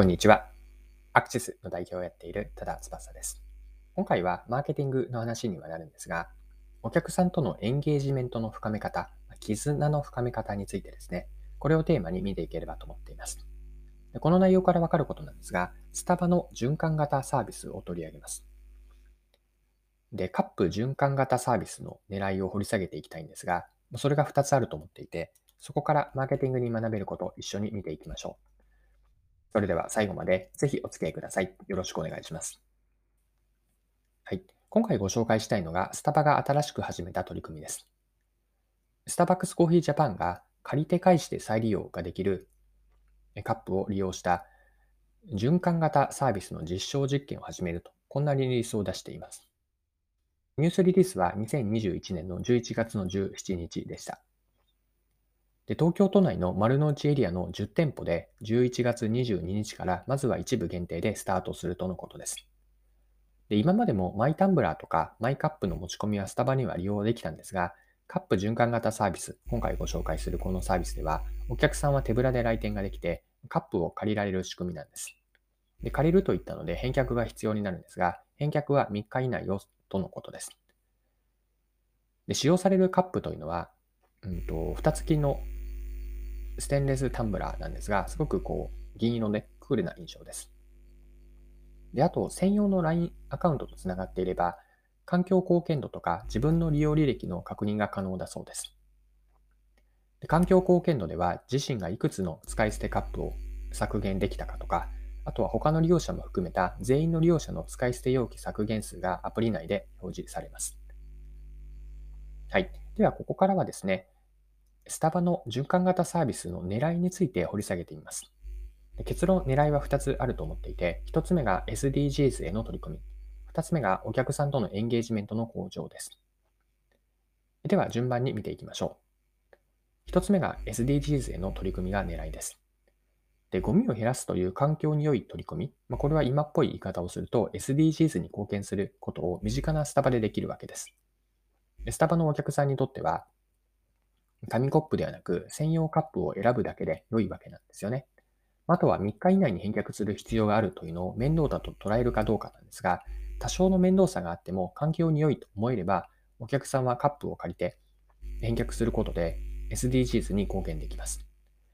こんにちは。アクセスの代表をやっている多田翼です。今回はマーケティングの話にはなるんですが、お客さんとのエンゲージメントの深め方、絆の深め方についてですね、これをテーマに見ていければと思っています。この内容からわかることなんですが、スタバの循環型サービスを取り上げます。で、カップ循環型サービスの狙いを掘り下げていきたいんですが、それが2つあると思っていて、そこからマーケティングに学べることを一緒に見ていきましょう。それでは最後までぜひお付き合いください。よろしくお願いします。はい。今回ご紹介したいのが、スタバが新しく始めた取り組みです。スタバックスコーヒージャパンが借りて返して再利用ができるカップを利用した循環型サービスの実証実験を始めると、こんなリリースを出しています。ニュースリリースは2021年の11月の17日でした。で東京都内の丸の内エリアの10店舗で11月22日からまずは一部限定でスタートするとのことです。で今までもマイタンブラーとかマイカップの持ち込みはスタバには利用できたんですが、カップ循環型サービス、今回ご紹介するこのサービスでは、お客さんは手ぶらで来店ができて、カップを借りられる仕組みなんです。で借りるといったので返却が必要になるんですが、返却は3日以内よとのことです。で使用されるカップというのは、うんと、蓋付きのステンレスタンブラーなんですが、すごくこう、銀色でクールな印象です。で、あと、専用の LINE アカウントとつながっていれば、環境貢献度とか自分の利用履歴の確認が可能だそうです。で環境貢献度では、自身がいくつの使い捨てカップを削減できたかとか、あとは他の利用者も含めた全員の利用者の使い捨て容器削減数がアプリ内で表示されます。はい。では、ここからはですね、スタバの循環型サービスの狙いについて掘り下げてみます。結論、狙いは2つあると思っていて、1つ目が SDGs への取り組み、2つ目がお客さんとのエンゲージメントの向上です。では、順番に見ていきましょう。1つ目が SDGs への取り組みが狙いです。で、ゴミを減らすという環境に良い取り組み、まあ、これは今っぽい言い方をすると SDGs に貢献することを身近なスタバでできるわけです。スタバのお客さんにとっては、紙コップではなく専用カップを選ぶだけで良いわけなんですよね。あとは3日以内に返却する必要があるというのを面倒だと捉えるかどうかなんですが、多少の面倒さがあっても環境に良いと思えれば、お客さんはカップを借りて返却することで SDGs に貢献できます。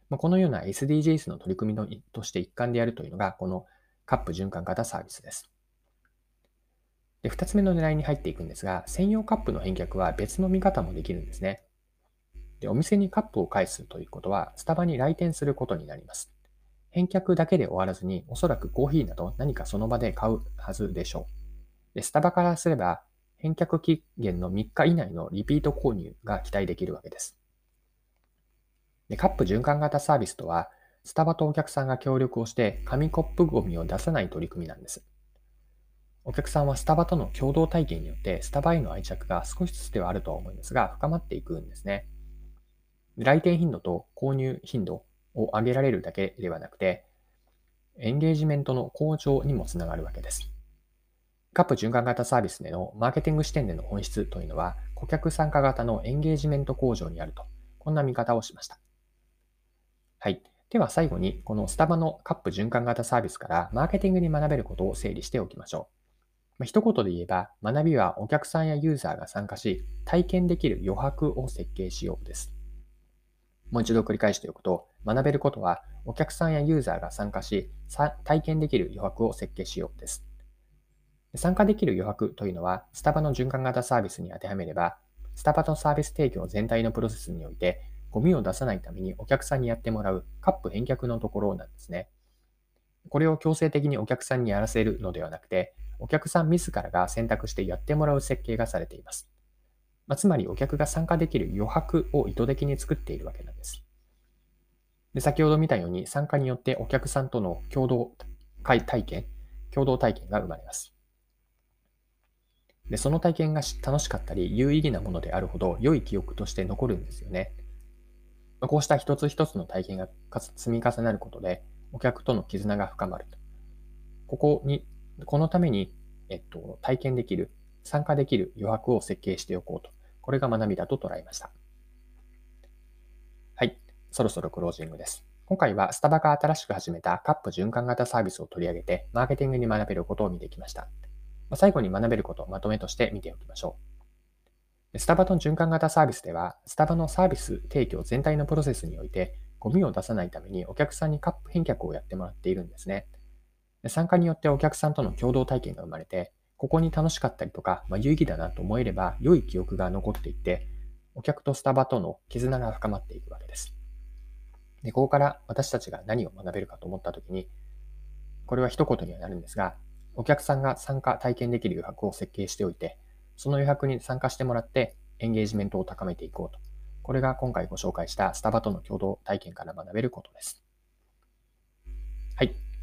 まこのような SDGs の取り組みのとして一環でやるというのが、このカップ循環型サービスです。で、2つ目の狙いに入っていくんですが、専用カップの返却は別の見方もできるんですね。で、お店にカップを返すということは、スタバに来店することになります。返却だけで終わらずに、おそらくコーヒーなど何かその場で買うはずでしょう。で、スタバからすれば、返却期限の3日以内のリピート購入が期待できるわけです。でカップ循環型サービスとは、スタバとお客さんが協力をして紙コップゴミを出さない取り組みなんです。お客さんはスタバとの共同体験によってスタバへの愛着が少しずつではあるとは思いますが深まっていくんですね。来店頻度と購入頻度を上げられるだけではなくて、エンゲージメントの向上にもつながるわけです。カップ循環型サービスでのマーケティング視点での本質というのは、顧客参加型のエンゲージメント向上にあると、こんな見方をしました。はい。では最後に、このスタバのカップ循環型サービスからマーケティングに学べることを整理しておきましょう。まあ、一言で言えば、学びはお客さんやユーザーが参加し、体験できる余白を設計しようです。もう一度繰り返しておくと、学べることはお客さんやユーザーが参加し、体験できる余白を設計しようです。参加できる余白というのは、スタバの循環型サービスに当てはめれば、スタバのサービス提供全体のプロセスにおいて、ゴミを出さないためにお客さんにやってもらうカップ返却のところなんですね。これを強制的にお客さんにやらせるのではなくて、お客さん自らが選択してやってもらう設計がされています。まあ、つまりお客が参加できる余白を意図的に作っているわけなんです。で先ほど見たように参加によってお客さんとの共同体験、共同体験が生まれます。で、その体験が楽しかったり有意義なものであるほど良い記憶として残るんですよね。ま、こうした一つ一つの体験が積み重なることでお客との絆が深まると。ここに、このために、えっと、体験できる、参加できる余白を設計しておこうと。これが学びだと捉えました。はい。そろそろクロージングです。今回はスタバが新しく始めたカップ循環型サービスを取り上げて、マーケティングに学べることを見てきました。最後に学べることをまとめとして見ておきましょう。スタバの循環型サービスでは、スタバのサービス提供全体のプロセスにおいて、ゴミを出さないためにお客さんにカップ返却をやってもらっているんですね。参加によってお客さんとの共同体験が生まれて、ここに楽しかったりとか、まあ、有意義だなと思えれば、良い記憶が残っていって、お客とスタバとの絆が深まっていくわけです。で、ここから私たちが何を学べるかと思ったときに、これは一言にはなるんですが、お客さんが参加、体験できる余白を設計しておいて、その余白に参加してもらってエンゲージメントを高めていこうと。これが今回ご紹介したスタバとの共同体験から学べることです。はい。